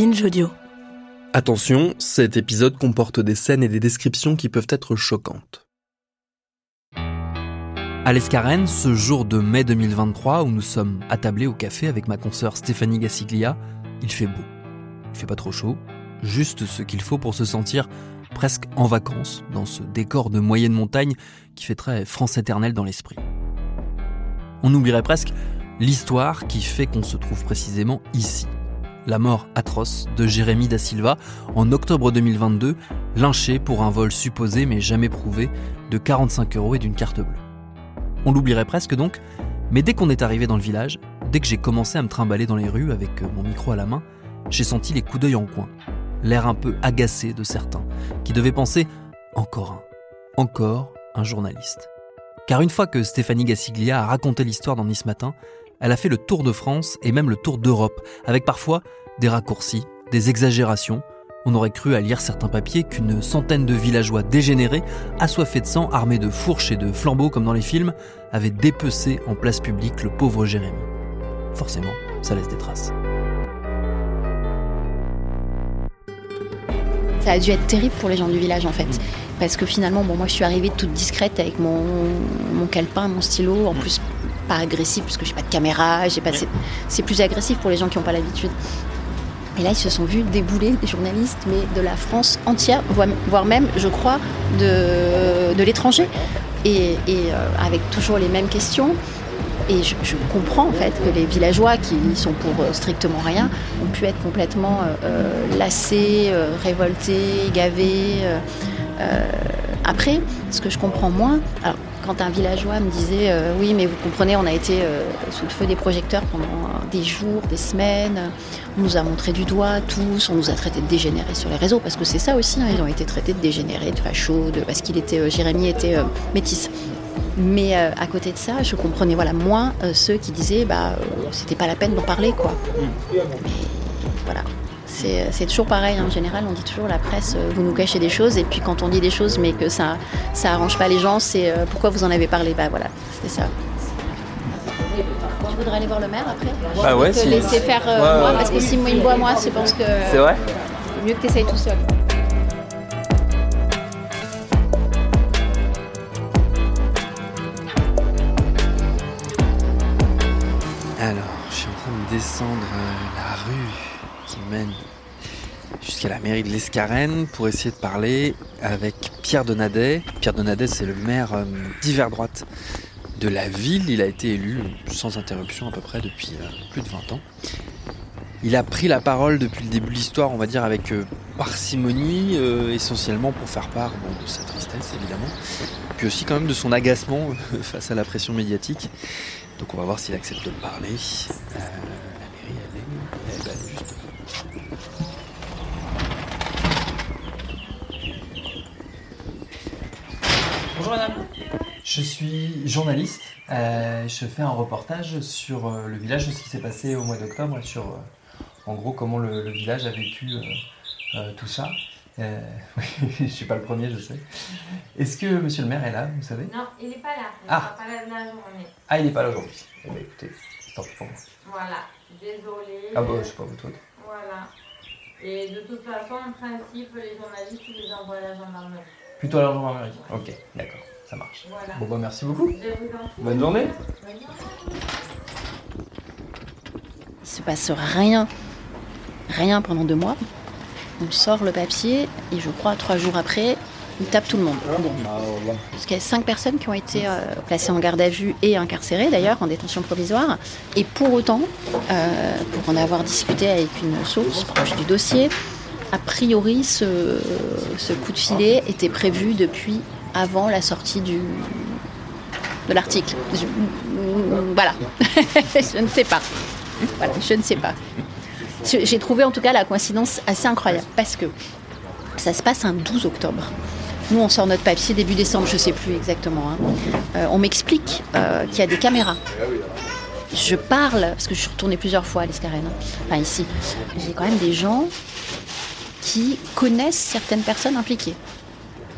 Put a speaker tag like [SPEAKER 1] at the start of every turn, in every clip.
[SPEAKER 1] Binge Audio.
[SPEAKER 2] Attention, cet épisode comporte des scènes et des descriptions qui peuvent être choquantes. À l'Escarène, ce jour de mai 2023 où nous sommes attablés au café avec ma consoeur Stéphanie Gassiglia, il fait beau. Il fait pas trop chaud, juste ce qu'il faut pour se sentir presque en vacances dans ce décor de moyenne montagne qui fait très France éternelle dans l'esprit. On oublierait presque l'histoire qui fait qu'on se trouve précisément ici. La mort atroce de Jérémy da Silva en octobre 2022, lynché pour un vol supposé mais jamais prouvé de 45 euros et d'une carte bleue. On l'oublierait presque donc, mais dès qu'on est arrivé dans le village, dès que j'ai commencé à me trimballer dans les rues avec mon micro à la main, j'ai senti les coups d'œil en coin, l'air un peu agacé de certains, qui devaient penser encore un, encore un journaliste. Car une fois que Stéphanie Gassiglia a raconté l'histoire dans Nice Matin, elle a fait le tour de France et même le tour d'Europe, avec parfois des raccourcis, des exagérations. On aurait cru à lire certains papiers qu'une centaine de villageois dégénérés, assoiffés de sang, armés de fourches et de flambeaux comme dans les films, avaient dépecé en place publique le pauvre Jérémy. Forcément, ça laisse des traces.
[SPEAKER 3] Ça a dû être terrible pour les gens du village en fait. Parce que finalement, bon, moi je suis arrivée toute discrète avec mon, mon calepin, mon stylo, en plus pas agressif parce que j'ai pas de caméra, j'ai pas. C'est plus agressif pour les gens qui n'ont pas l'habitude. Et là, ils se sont vus débouler des journalistes, mais de la France entière, voire même, je crois, de, de l'étranger. Et, et euh, avec toujours les mêmes questions. Et je, je, comprends en fait que les villageois qui sont pour euh, strictement rien ont pu être complètement euh, lassés, révoltés, gavés. Après, ce que je comprends moins, alors quand un villageois me disait euh, oui mais vous comprenez on a été euh, sous le feu des projecteurs pendant des jours, des semaines, on nous a montré du doigt tous, on nous a traités de dégénérés sur les réseaux parce que c'est ça aussi, hein, ils ont été traités de dégénérés, de fachos, de, parce qu'il était euh, Jérémy était euh, métis. Mais à côté de ça, je comprenais voilà moins ceux qui disaient bah c'était pas la peine d'en parler quoi. Mais voilà. C'est toujours pareil, en général, on dit toujours la presse, euh, vous nous cachez des choses, et puis quand on dit des choses mais que ça ça arrange pas les gens, c'est euh, pourquoi vous en avez parlé? Bah voilà, c'est ça. Tu voudrais aller voir le maire après?
[SPEAKER 2] Bah ouais,
[SPEAKER 3] Te
[SPEAKER 2] si-
[SPEAKER 3] laisser faire euh,
[SPEAKER 2] Ouais,
[SPEAKER 3] moi,
[SPEAKER 2] ouais.
[SPEAKER 3] parce que si moi il me voit moi, je pense que
[SPEAKER 2] C'est vrai?
[SPEAKER 3] mieux que tu essayes tout seul.
[SPEAKER 2] Alors, je suis en train de descendre euh, la rue jusqu'à la mairie de l'Escarène pour essayer de parler avec Pierre Donadet. Pierre Donadet, c'est le maire euh, d'hiver droite de la ville. Il a été élu sans interruption à peu près depuis euh, plus de 20 ans. Il a pris la parole depuis le début de l'histoire, on va dire, avec euh, parcimonie, euh, essentiellement pour faire part de sa tristesse, évidemment, puis aussi quand même de son agacement euh, face à la pression médiatique. Donc on va voir s'il accepte de parler. Euh, la mairie, elle est, elle est juste.
[SPEAKER 4] Bonjour madame. Je suis journaliste. Euh, je fais un reportage sur euh, le village, de ce qui s'est passé au mois d'octobre, sur euh, en gros comment le, le village a vécu tout ça. Je suis pas le premier, je sais. Est-ce que monsieur le maire est là, vous savez?
[SPEAKER 5] Non, il n'est pas là. Il
[SPEAKER 4] Ah.
[SPEAKER 5] pas là la journée.
[SPEAKER 4] Ah, il n'est pas là aujourd'hui. Eh ben écoutez, tant pis pour moi.
[SPEAKER 5] Voilà. Désolé.
[SPEAKER 4] Ah bah, je sais pas votre faute.
[SPEAKER 5] Voilà. Et de toute façon, en principe, les journalistes, ils les envoient à la gendarmerie.
[SPEAKER 4] Plutôt à la gendarmerie. Ok, d'accord, ça marche.
[SPEAKER 5] Voilà.
[SPEAKER 4] Bon bah merci beaucoup. Bonne journée.
[SPEAKER 5] Bonne journée.
[SPEAKER 3] Il se passe rien, rien pendant deux mois. On sort le papier et je crois trois jours après, il tape tout le monde. Bon. Parce qu'il y a cinq personnes qui ont été euh, placées en garde à vue et incarcérées d'ailleurs en détention provisoire. Et pour autant, euh, pour en avoir discuté avec une source proche du dossier, a priori ce, ce coup de filet était prévu depuis avant la sortie du, de l'article. Voilà. je ne sais pas. Je ne sais pas. J'ai trouvé en tout cas la coïncidence assez incroyable parce que ça se passe un 12 octobre. Nous, on sort notre papier début décembre, je ne sais plus exactement. hein. Euh, on m'explique euh, qu'il y a des caméras. Je parle, parce que je suis retournée plusieurs fois à l'Escarène, hein. enfin ici. J'ai quand même des gens qui connaissent certaines personnes impliquées.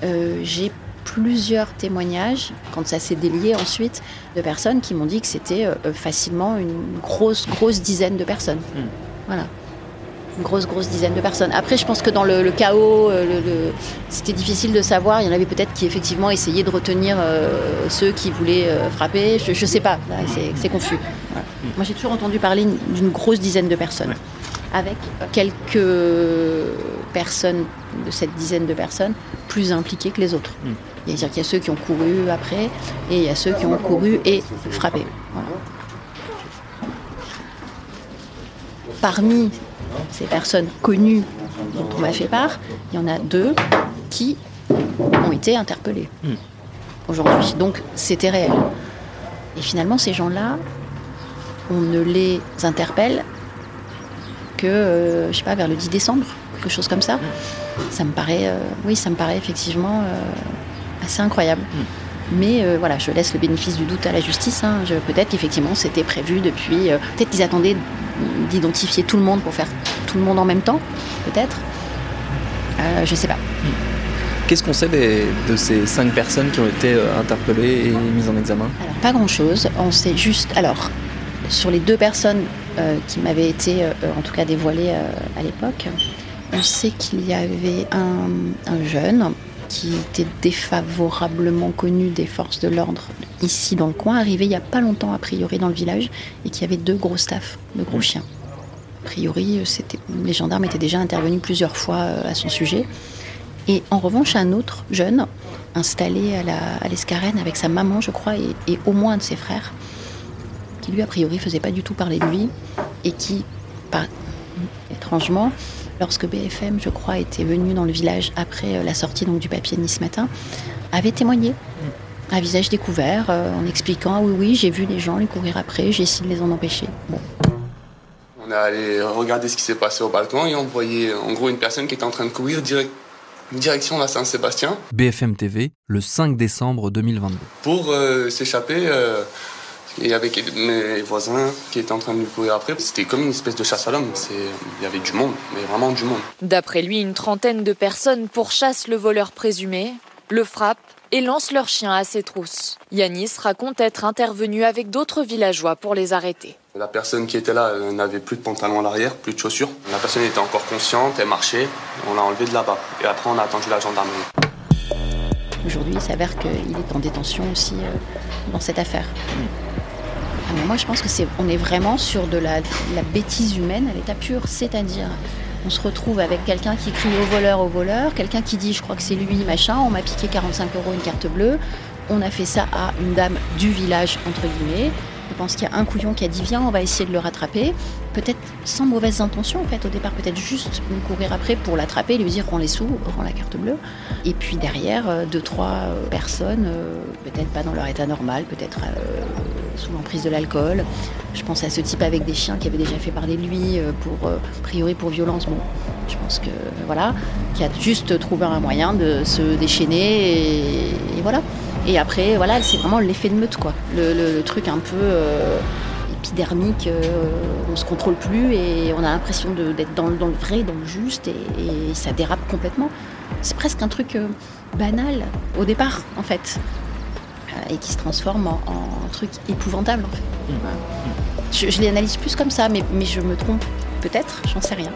[SPEAKER 3] Euh, J'ai plusieurs témoignages, quand ça s'est délié ensuite, de personnes qui m'ont dit que c'était euh, euh, facilement une grosse, grosse dizaine de personnes. Voilà. Une grosse, grosse dizaine de personnes. Après, je pense que dans le, le chaos, euh, le- le- c'était difficile de savoir. Il y en avait peut-être qui, effectivement, essayaient de retenir euh, ceux qui voulaient euh, frapper. Je ne sais pas. C'est confus. Voilà. Moi, j'ai toujours entendu parler d'une grosse dizaine de personnes. Avec quelques personnes de cette dizaine de personnes plus impliquées que les autres. C'est-à-dire qu'il y a ceux qui ont couru après et il y a ceux qui ont couru et frappé. Voilà. Parmi ces personnes connues dont on m'a fait part, il y en a deux qui ont été interpellés aujourd'hui. Donc c'était réel. Et finalement, ces gens-là, on ne les interpelle que, euh, je sais pas, vers le 10 décembre, quelque chose comme ça. Ça me paraît, euh, oui, ça me paraît effectivement euh, assez incroyable. Mais euh, voilà, je laisse le bénéfice du doute à la justice. hein. Peut-être qu'effectivement c'était prévu depuis. Peut-être qu'ils attendaient d'identifier tout le monde pour faire tout le monde en même temps. Peut-être. Je sais pas.
[SPEAKER 6] Qu'est-ce qu'on sait des- de ces cinq personnes qui ont été interpellées et mises en examen?
[SPEAKER 3] Alors, pas grand-chose. On sait juste. Alors, sur les deux personnes qui m'avaient été, en tout cas, dévoilées à l'époque, on sait qu'il y avait un, un jeune qui était défavorablement connu des forces de l'ordre ici dans le coin, arrivé il n'y a pas longtemps, a priori, dans le village, et qui avait deux gros staffs, de gros chiens. A priori, les gendarmes étaient déjà intervenus plusieurs fois euh, à son sujet. Et en revanche, un autre jeune, installé à, l'Escarène avec sa maman, je crois, et, et au moins un de ses frères, qui lui, a priori, faisait pas du tout parler de lui, et qui, par- étrangement, lorsque BFM, je crois, était venu dans le village après euh, la sortie donc, du papier de Nice Matin, avait témoigné à visage découvert, euh, en expliquant, ah oui, oui, j'ai vu les gens lui courir après, j'ai essayé de les en empêcher. Bon,
[SPEAKER 7] On est allé regarder ce qui s'est passé au balcon et on voyait en gros une personne qui était en train de courir direct- direction la Saint-Sébastien
[SPEAKER 2] BFM TV, le 5 décembre 2022.
[SPEAKER 7] pour euh, s'échapper. euh, il y avait mes voisins qui étaient en train de lui courir après. C'était comme une espèce de chasse à l'homme. Il y avait du monde, mais vraiment du monde.
[SPEAKER 8] D'après lui, une trentaine de personnes pourchassent le voleur présumé, le frappent et lancent leurs chiens à ses trousses. Yanis raconte être intervenu avec d'autres villageois pour les arrêter.
[SPEAKER 7] La personne qui était là n'avait plus de pantalon à l'arrière, plus de chaussures. La personne était encore consciente, elle marchait. On l'a enlevée de là-bas. Et après, on a attendu la gendarmerie.
[SPEAKER 3] Aujourd'hui, il s'avère qu'il est en détention aussi euh, dans cette affaire. Moi, je pense que c'est, on est vraiment sur de la bêtise humaine à l'état pur, c'est-à-dire, on se retrouve avec quelqu'un qui crie au voleur, au voleur, quelqu'un qui dit, je crois que c'est lui, machin, on m'a piqué 45 euros, une carte bleue, on a fait ça à une dame du village, entre guillemets. Je pense qu'il y a un couillon qui a dit, viens, on va essayer de le rattraper. Peut-être sans mauvaises intentions, en fait, au départ, peut-être juste lui courir après pour l'attraper, lui dire, rends les sous, rends la carte bleue. Et puis derrière, euh, deux, trois euh, personnes, euh, peut-être pas dans leur état normal, peut-être sous l'emprise de l'alcool. Je pense à ce type avec des chiens qui avait déjà fait parler de lui pour, a priori pour violence. Bon, je pense que, voilà, qui a juste trouvé un moyen de se déchaîner et voilà. Et après, voilà, c'est vraiment l'effet de meute, quoi. Le, le- le truc un peu euh, épidermique, euh, on se contrôle plus et on a l'impression d'être dans, le- dans le vrai, dans le juste et, et ça dérape complètement. C'est presque un truc euh, banal au départ, en fait, euh, et qui se transforme en, en truc épouvantable, en fait. Voilà. Je, je l'analyse plus comme ça, mais, mais je me trompe peut-être, j'en sais rien.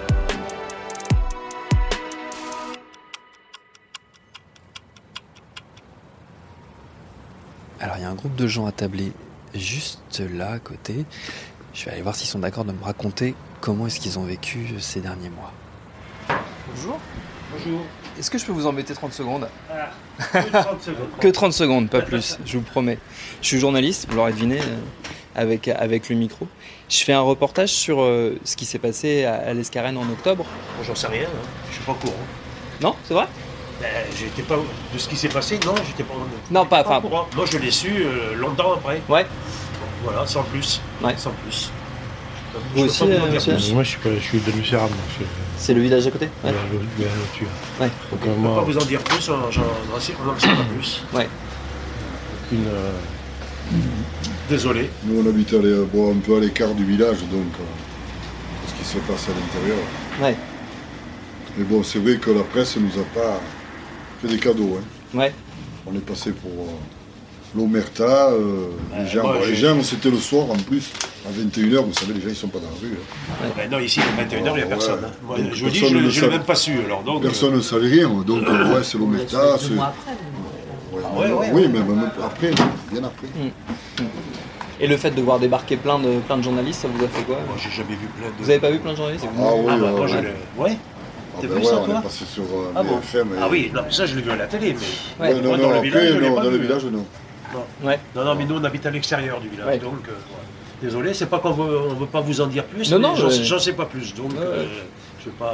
[SPEAKER 2] A un groupe de gens attablés juste là à côté. Je vais aller voir s'ils sont d'accord de me raconter comment est-ce qu'ils ont vécu ces derniers mois. Bonjour. Bonjour. Est-ce que je peux vous embêter 30 secondes? Que 30 secondes, pas plus, je vous promets. Je suis journaliste, vous l'aurez deviné, euh, avec, avec le micro. Je fais un reportage sur euh, ce qui s'est passé à, à l'Escarène en octobre.
[SPEAKER 9] J'en sais rien, hein. je suis pas au courant.
[SPEAKER 2] Non, c'est vrai?
[SPEAKER 9] Ben, j'étais pas de ce qui s'est passé, non, j'étais pas.
[SPEAKER 2] Non, pas- enfin-
[SPEAKER 9] courant. Moi, je l'ai su euh, longtemps après.
[SPEAKER 2] Ouais.
[SPEAKER 9] Voilà, sans plus.
[SPEAKER 2] Ouais.
[SPEAKER 9] Sans plus.
[SPEAKER 2] Vous
[SPEAKER 9] Je peux
[SPEAKER 2] aussi,
[SPEAKER 9] pas vous en
[SPEAKER 2] euh,
[SPEAKER 9] dire
[SPEAKER 2] monsieur
[SPEAKER 9] plus.
[SPEAKER 10] Moi, je suis, pas- je suis de Lucéram.
[SPEAKER 2] C'est le village à côté
[SPEAKER 10] Ouais.
[SPEAKER 2] Ouais.
[SPEAKER 10] Donc,
[SPEAKER 9] Je
[SPEAKER 10] euh,
[SPEAKER 9] peux
[SPEAKER 10] moi,
[SPEAKER 9] pas vous en dire plus, on j'en- en sait on en sait pas plus.
[SPEAKER 2] Ouais.
[SPEAKER 10] une, euh,
[SPEAKER 9] Désolé.
[SPEAKER 11] Nous, on habite à l'é- bon, un peu à l'écart du village, donc euh, ce qui se passe à l'intérieur.
[SPEAKER 2] Ouais.
[SPEAKER 11] Mais bon, c'est vrai que la presse nous a pas fait des cadeaux. hein.
[SPEAKER 2] Ouais.
[SPEAKER 11] On est passé pour euh, l'Omerta. euh, les gens,
[SPEAKER 9] moi,
[SPEAKER 11] les gens, c'était le soir en plus, à 21h, vous savez, les gens ils sont pas dans la rue. hein.
[SPEAKER 9] Ben non, ici, à 21h, il n'y a
[SPEAKER 11] Ouais.
[SPEAKER 9] personne. hein. Moi,
[SPEAKER 11] Donc,
[SPEAKER 9] je vous dis, je
[SPEAKER 11] ne
[SPEAKER 9] l'ai même pas su. Alors, donc,
[SPEAKER 11] Personne ne savait rien, donc euh, ouais, c'est l'Omerta. c'est- Ouais,
[SPEAKER 9] ouais, ouais,
[SPEAKER 11] oui,
[SPEAKER 9] ouais.
[SPEAKER 11] mais même après, bien après.
[SPEAKER 2] Et le fait de voir débarquer plein de, plein de journalistes, ça vous a fait quoi?
[SPEAKER 9] Moi, j'ai jamais vu plein de.
[SPEAKER 2] Vous avez pas vu plein de journalistes?
[SPEAKER 11] Ah oui,
[SPEAKER 9] Ah, bah, moi, je
[SPEAKER 11] ouais.
[SPEAKER 9] l'ai. Ouais.
[SPEAKER 11] Ah
[SPEAKER 9] T'as
[SPEAKER 11] ben
[SPEAKER 9] vu
[SPEAKER 11] ouais,
[SPEAKER 9] ça,
[SPEAKER 11] on
[SPEAKER 9] toi
[SPEAKER 11] est passé sur euh,
[SPEAKER 9] Ah bon
[SPEAKER 11] BFM. et-
[SPEAKER 9] Ah oui, non, ça, je l'ai vu à la télé, mais.
[SPEAKER 2] Ouais.
[SPEAKER 11] Ouais, non,
[SPEAKER 9] Moi,
[SPEAKER 11] non,
[SPEAKER 9] dans le
[SPEAKER 11] après,
[SPEAKER 9] village, je l'ai
[SPEAKER 11] non,
[SPEAKER 9] pas
[SPEAKER 11] dans le
[SPEAKER 9] vu.
[SPEAKER 11] village, non.
[SPEAKER 2] Ouais.
[SPEAKER 9] Non, non, mais nous, on habite à l'extérieur du village,
[SPEAKER 2] Ouais.
[SPEAKER 9] donc. euh, voilà. Désolé, c'est pas qu'on veut, on veut pas vous en dire plus,
[SPEAKER 2] Non,
[SPEAKER 9] mais
[SPEAKER 2] non,
[SPEAKER 9] j'en sais pas plus, donc
[SPEAKER 2] Ouais,
[SPEAKER 9] euh,
[SPEAKER 2] ouais.
[SPEAKER 9] je vais pas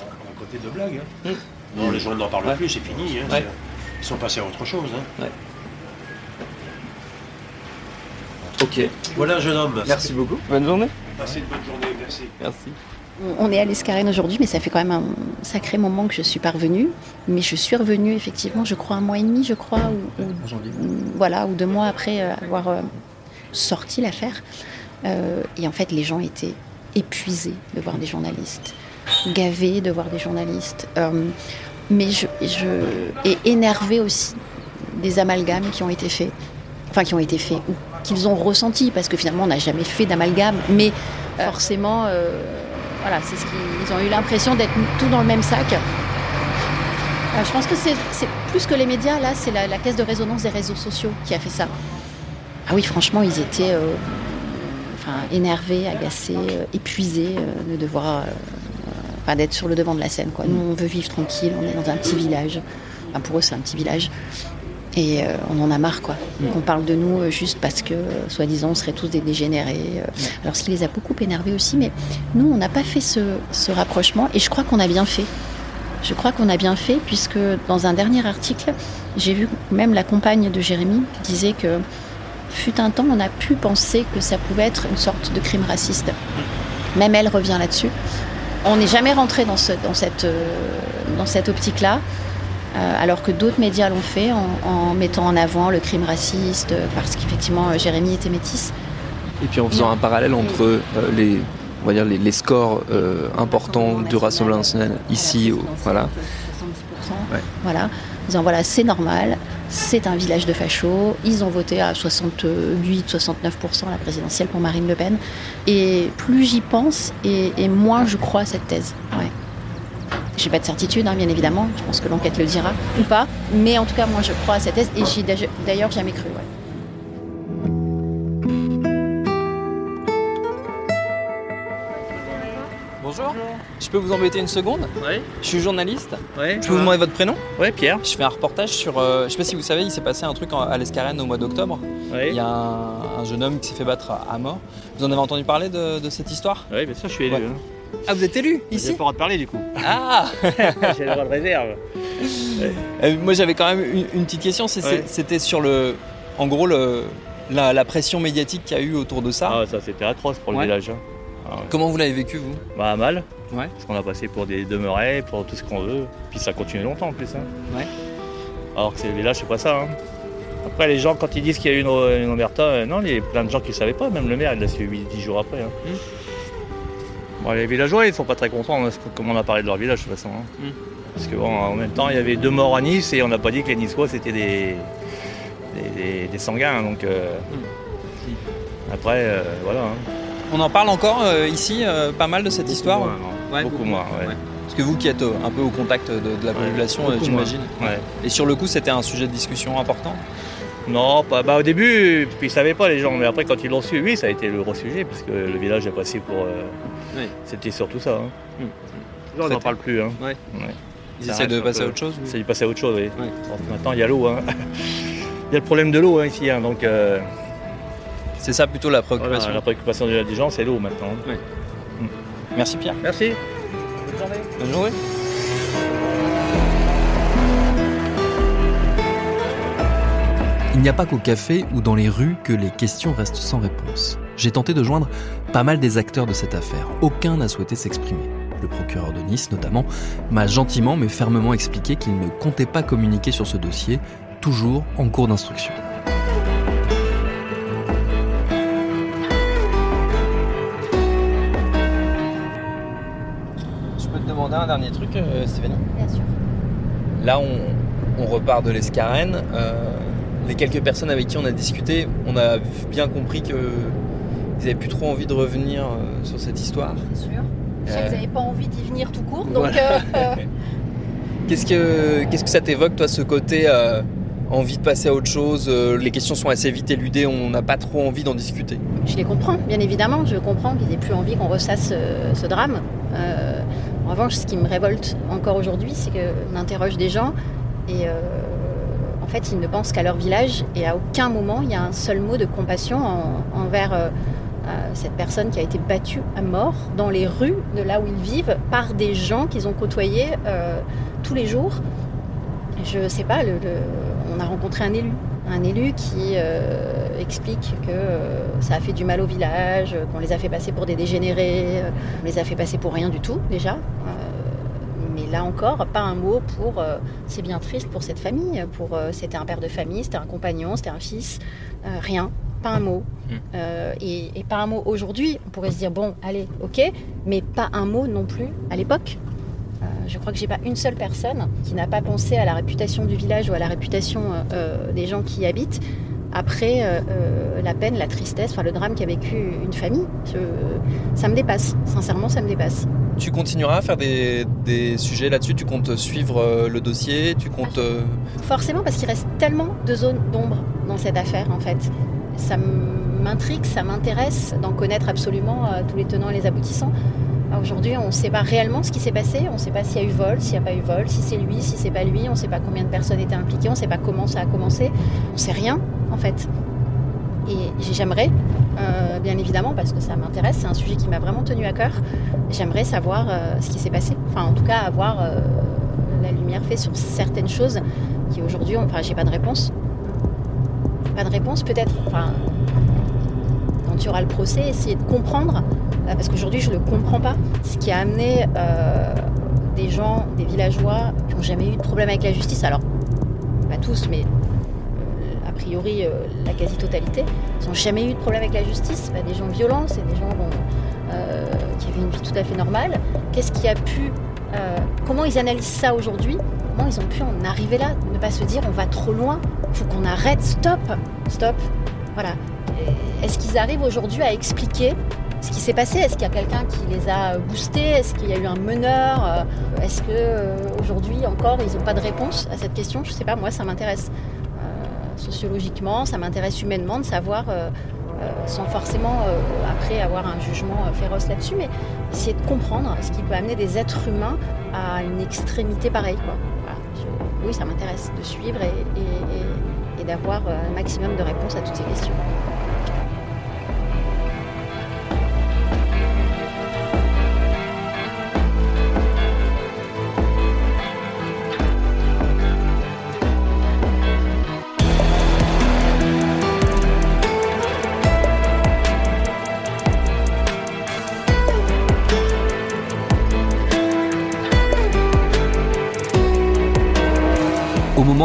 [SPEAKER 9] à côté de blagues. hein.
[SPEAKER 2] Mm.
[SPEAKER 9] Non, les gens n'en parlent
[SPEAKER 2] Ouais.
[SPEAKER 9] plus, c'est fini. hein,
[SPEAKER 2] Ouais.
[SPEAKER 9] c'est- Ils sont passés à autre chose. hein.
[SPEAKER 2] Ok.
[SPEAKER 9] Voilà, jeune homme.
[SPEAKER 2] Merci beaucoup. Bonne journée.
[SPEAKER 9] Passez une bonne journée, merci.
[SPEAKER 2] Merci.
[SPEAKER 3] On est à l'Escarène aujourd'hui, mais ça fait quand même un sacré moment que je suis pas revenue. Mais je suis revenue effectivement, je crois un mois et demi, je crois, ou, voilà, ou deux mois après euh, avoir euh, sorti l'affaire. Euh, et en fait, les gens étaient épuisés de voir des journalistes, gavés de voir des journalistes, euh, mais je, je et énervés aussi des amalgames qui ont été faits, enfin qui ont été faits ou qu'ils ont ressentis, parce que finalement on n'a jamais fait d'amalgame, mais forcément, euh, voilà, c'est ce qu'ils ils ont eu l'impression d'être tout dans le même sac. Euh, je pense que c'est plus que les médias, là, c'est la, la caisse de résonance des réseaux sociaux qui a fait ça. Ah oui, franchement, ils étaient euh, enfin, énervés, agacés, euh, épuisés euh, de devoir, enfin, d'être sur le devant de la scène. Quoi. Nous, on veut vivre tranquille, on est dans un petit village. Enfin, pour eux, c'est un petit village. Et euh, on en a marre, quoi. On parle de nous euh, juste parce que, euh, soi-disant, on serait tous des dégénérés. euh. Alors, ce qui les a beaucoup énervés aussi, mais nous, on n'a pas fait ce, ce rapprochement, et je crois qu'on a bien fait. Je crois qu'on a bien fait, puisque dans un dernier article, j'ai vu même la compagne de Jérémy qui disait que fut un temps, on a pu penser que ça pouvait être une sorte de crime raciste. Même elle revient là-dessus. On n'est jamais rentré dans, ce- dans cette, dans cette optique-là, alors que d'autres médias l'ont fait en, en mettant en avant le crime raciste, euh, parce qu'effectivement, euh, Jérémy était métisse.
[SPEAKER 6] Et puis en faisant un parallèle entre euh, les, on va dire les, les scores euh, importants du Rassemblement national ici, au- voilà.
[SPEAKER 3] 70%. Voilà, en disant voilà, c'est normal, c'est un village de fachos, ils ont voté à 68-69% à la présidentielle pour Marine Le Pen. Et plus j'y pense, et, et moins je crois à cette thèse. Ouais. J'ai pas de certitude, hein, bien évidemment, je pense que l'enquête le dira, ou pas, mais en tout cas, moi je crois à cette thèse, et j'y ai d'ailleurs jamais cru. ouais.
[SPEAKER 2] Bonjour. Je peux vous embêter une seconde?
[SPEAKER 12] Oui.
[SPEAKER 2] Je suis journaliste.
[SPEAKER 12] Ouais.
[SPEAKER 2] Je peux vous demander votre prénom?
[SPEAKER 12] Ouais, Pierre.
[SPEAKER 2] Je fais un reportage sur. euh, je sais pas si vous savez, il s'est passé un truc en- à l'Escarène au mois d'octobre.
[SPEAKER 12] Ouais.
[SPEAKER 2] Il y a un, un jeune homme qui s'est fait battre à, à mort. Vous en avez entendu parler de, de cette histoire?
[SPEAKER 12] Oui, bien sûr, je suis élu.
[SPEAKER 2] Ouais.
[SPEAKER 12] hein.
[SPEAKER 2] Ah, vous êtes élu
[SPEAKER 12] J'ai
[SPEAKER 2] ici
[SPEAKER 12] pas le droit de parler du coup.
[SPEAKER 2] Ah
[SPEAKER 12] J'ai le droit de réserve.
[SPEAKER 2] Euh, Moi j'avais quand même une, une petite question.
[SPEAKER 12] Ouais.
[SPEAKER 2] C'était sur le. En gros, le, la, la pression médiatique qu'il y a eu autour de ça.
[SPEAKER 12] Ah, ça c'était atroce pour le
[SPEAKER 2] Ouais.
[SPEAKER 12] village. hein. Ah ouais.
[SPEAKER 2] Comment vous l'avez vécu, vous?
[SPEAKER 12] Bah mal.
[SPEAKER 2] Ouais.
[SPEAKER 12] Parce qu'on a passé pour des demeurés, pour tout ce qu'on veut. Puis ça continue longtemps en plus. hein.
[SPEAKER 2] Ouais.
[SPEAKER 12] Alors que c'est le village, c'est pas ça. hein. Après, les gens, quand ils disent qu'il y a eu une, une omerta, euh, non, il y a plein de gens qui ne savaient pas. Même le maire, il l'a su 10 jours après. hein.
[SPEAKER 2] Mm.
[SPEAKER 12] Bon, les villageois, ils sont pas très contents hein, comme on a parlé de leur village de toute façon. hein.
[SPEAKER 2] Mm.
[SPEAKER 12] Parce que bon, en même temps, il y avait deux morts à Nice et on n'a pas dit que les Niçois c'était des, des, des- des sanguins. Donc euh, après, euh, voilà. hein.
[SPEAKER 2] On en parle encore euh, ici, pas mal de cette histoire
[SPEAKER 12] moins, non.
[SPEAKER 2] Ouais,
[SPEAKER 12] Beaucoup moins, ouais.
[SPEAKER 2] ouais. Parce que vous qui êtes un peu au contact de, de la population, j'imagine. Et sur le coup, c'était un sujet de discussion important
[SPEAKER 12] Non, pas, bah, au début, ils savaient pas les gens, mais après quand ils l'ont su, oui, ça a été le gros sujet, parce que le village est passé pour. C'était surtout ça. Hein.
[SPEAKER 2] Hum.
[SPEAKER 12] On n'en parle plus. Hein.
[SPEAKER 2] Ils essaient de passer à autre chose
[SPEAKER 12] C'est de passer à autre chose, oui. Maintenant, il y a l'eau. Hein. Il y a le problème de l'eau ici. donc. Euh,
[SPEAKER 2] c'est ça plutôt la préoccupation.
[SPEAKER 12] La préoccupation des gens, c'est l'eau maintenant.
[SPEAKER 2] Hum. Merci Pierre.
[SPEAKER 12] Merci.
[SPEAKER 2] Bonne journée. Bonne journée. Il n'y a pas qu'au café ou dans les rues que les questions restent sans réponse. J'ai tenté de joindre pas mal des acteurs de cette affaire. Aucun n'a souhaité s'exprimer. Le procureur de Nice, notamment, m'a gentiment mais fermement expliqué qu'il ne comptait pas communiquer sur ce dossier, toujours en cours d'instruction.
[SPEAKER 6] Je peux te demander un dernier truc, euh, Stéphanie?
[SPEAKER 3] Bien sûr.
[SPEAKER 6] Là, on, on repart de l'Escarène. Euh, les quelques personnes avec qui on a discuté, on a bien compris que ils n'avaient plus trop envie de revenir euh, sur cette histoire.
[SPEAKER 3] Bien sûr. Sais que
[SPEAKER 6] Euh,
[SPEAKER 3] pas envie d'y venir tout court, donc
[SPEAKER 6] Voilà.
[SPEAKER 3] euh,
[SPEAKER 6] Qu'est-ce que, qu'est-ce que ça t'évoque, toi, ce côté envie de passer à autre chose Les questions sont assez vite éludées, on n'a pas trop envie d'en discuter?
[SPEAKER 3] je les comprends, bien évidemment. Je comprends qu'ils n'aient plus envie qu'on ressasse ce drame. Euh, en revanche, ce qui me révolte encore aujourd'hui, c'est qu'on interroge des gens et euh, en fait, ils ne pensent qu'à leur village et à aucun moment il y a un seul mot de compassion en- envers euh, cette personne qui a été battue à mort dans les rues de là où ils vivent par des gens qu'ils ont côtoyés euh, tous les jours. Je sais pas, on a rencontré un élu, un élu qui euh, explique que euh, ça a fait du mal au village, qu'on les a fait passer pour des dégénérés, on les a fait passer pour rien du tout déjà. Mais là encore, pas un mot pour. c'est bien triste pour cette famille. Pour c'était un père de famille, c'était un compagnon, c'était un fils, rien, pas un mot. Euh, et, et pas un mot aujourd'hui. On pourrait se dire bon, allez, ok, mais pas un mot non plus à l'époque. Euh, je crois que j'ai pas une seule personne qui n'a pas pensé à la réputation du village ou à la réputation euh, des gens qui y habitent après la peine, la tristesse, enfin le drame qu'a vécu une famille. Je- ça me dépasse, sincèrement, ça me dépasse.
[SPEAKER 6] Tu continueras à faire des, des sujets là-dessus? Tu comptes suivre euh, le dossier? Tu comptes. euh,
[SPEAKER 3] Forcément, parce qu'il reste tellement de zones d'ombre dans cette affaire, en fait. Ça m'intrigue, ça m'intéresse d'en connaître absolument euh, tous les tenants et les aboutissants. Alors, Aujourd'hui, on ne sait pas réellement ce qui s'est passé. On ne sait pas s'il y a eu vol, s'il n'y a pas eu vol, si c'est lui, si c'est pas lui. On ne sait pas combien de personnes étaient impliquées. On ne sait pas comment ça a commencé. On ne sait rien, en fait. Et j'aimerais, euh, bien évidemment, parce que ça m'intéresse, c'est un sujet qui m'a vraiment tenu à cœur. J'aimerais savoir euh, ce qui s'est passé. Enfin, en tout cas, avoir euh, la lumière faite sur certaines choses qui aujourd'hui, enfin, j'ai pas de réponse. Pas de réponse, peut-être. Enfin, quand il y aura le procès, essayer de comprendre, euh, parce qu'aujourd'hui, je ne comprends pas, ce qui a amené euh, des gens, des villageois qui n'ont jamais eu de problème avec la justice. Alors, pas tous, mais euh, a priori, la quasi-totalité, ils n'ont jamais eu de problème avec la justice. Pas des gens violents, c'est des gens qui avaient une vie tout à fait normale. Qu'est-ce qui a pu. Euh, comment ils analysent ça aujourd'hui Comment ils ont pu en arriver là Ne pas se dire on va trop loin, faut qu'on arrête, stop, stop. Voilà. Est-ce qu'ils arrivent aujourd'hui à expliquer ce qui s'est passé Est-ce qu'il y a quelqu'un qui les a boostés Est-ce qu'il y a eu un meneur Euh, Est-ce que euh, aujourd'hui encore ils n'ont pas de réponse à cette question Je ne sais pas, moi ça m'intéresse sociologiquement, ça m'intéresse humainement de savoir, sans forcément après avoir un jugement féroce là-dessus, essayer de comprendre ce qui peut amener des êtres humains à une extrémité pareille. Oui, ça m'intéresse de suivre et d'avoir euh, un maximum de réponses à toutes ces questions.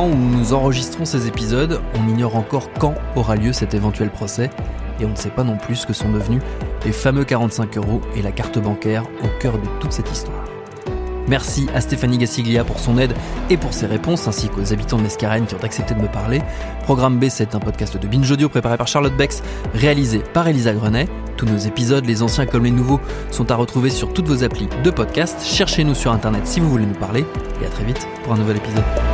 [SPEAKER 2] Où nous enregistrons ces épisodes, on ignore encore quand aura lieu cet éventuel procès, et on ne sait pas non plus ce que sont devenus les fameux 45 euros et la carte bancaire au cœur de toute cette histoire. Merci à Stéphanie Gassiglia pour son aide et pour ses réponses, ainsi qu'aux habitants de l'Escarène qui ont accepté de me parler. Programme B, c'est un podcast de Binge Audio préparé par Charlotte Bex, réalisé par Elisa Grenet. Tous nos épisodes, les anciens comme les nouveaux, sont à retrouver sur toutes vos applis de podcast. Cherchez-nous sur Internet si vous voulez nous parler, et à très vite pour un nouvel épisode.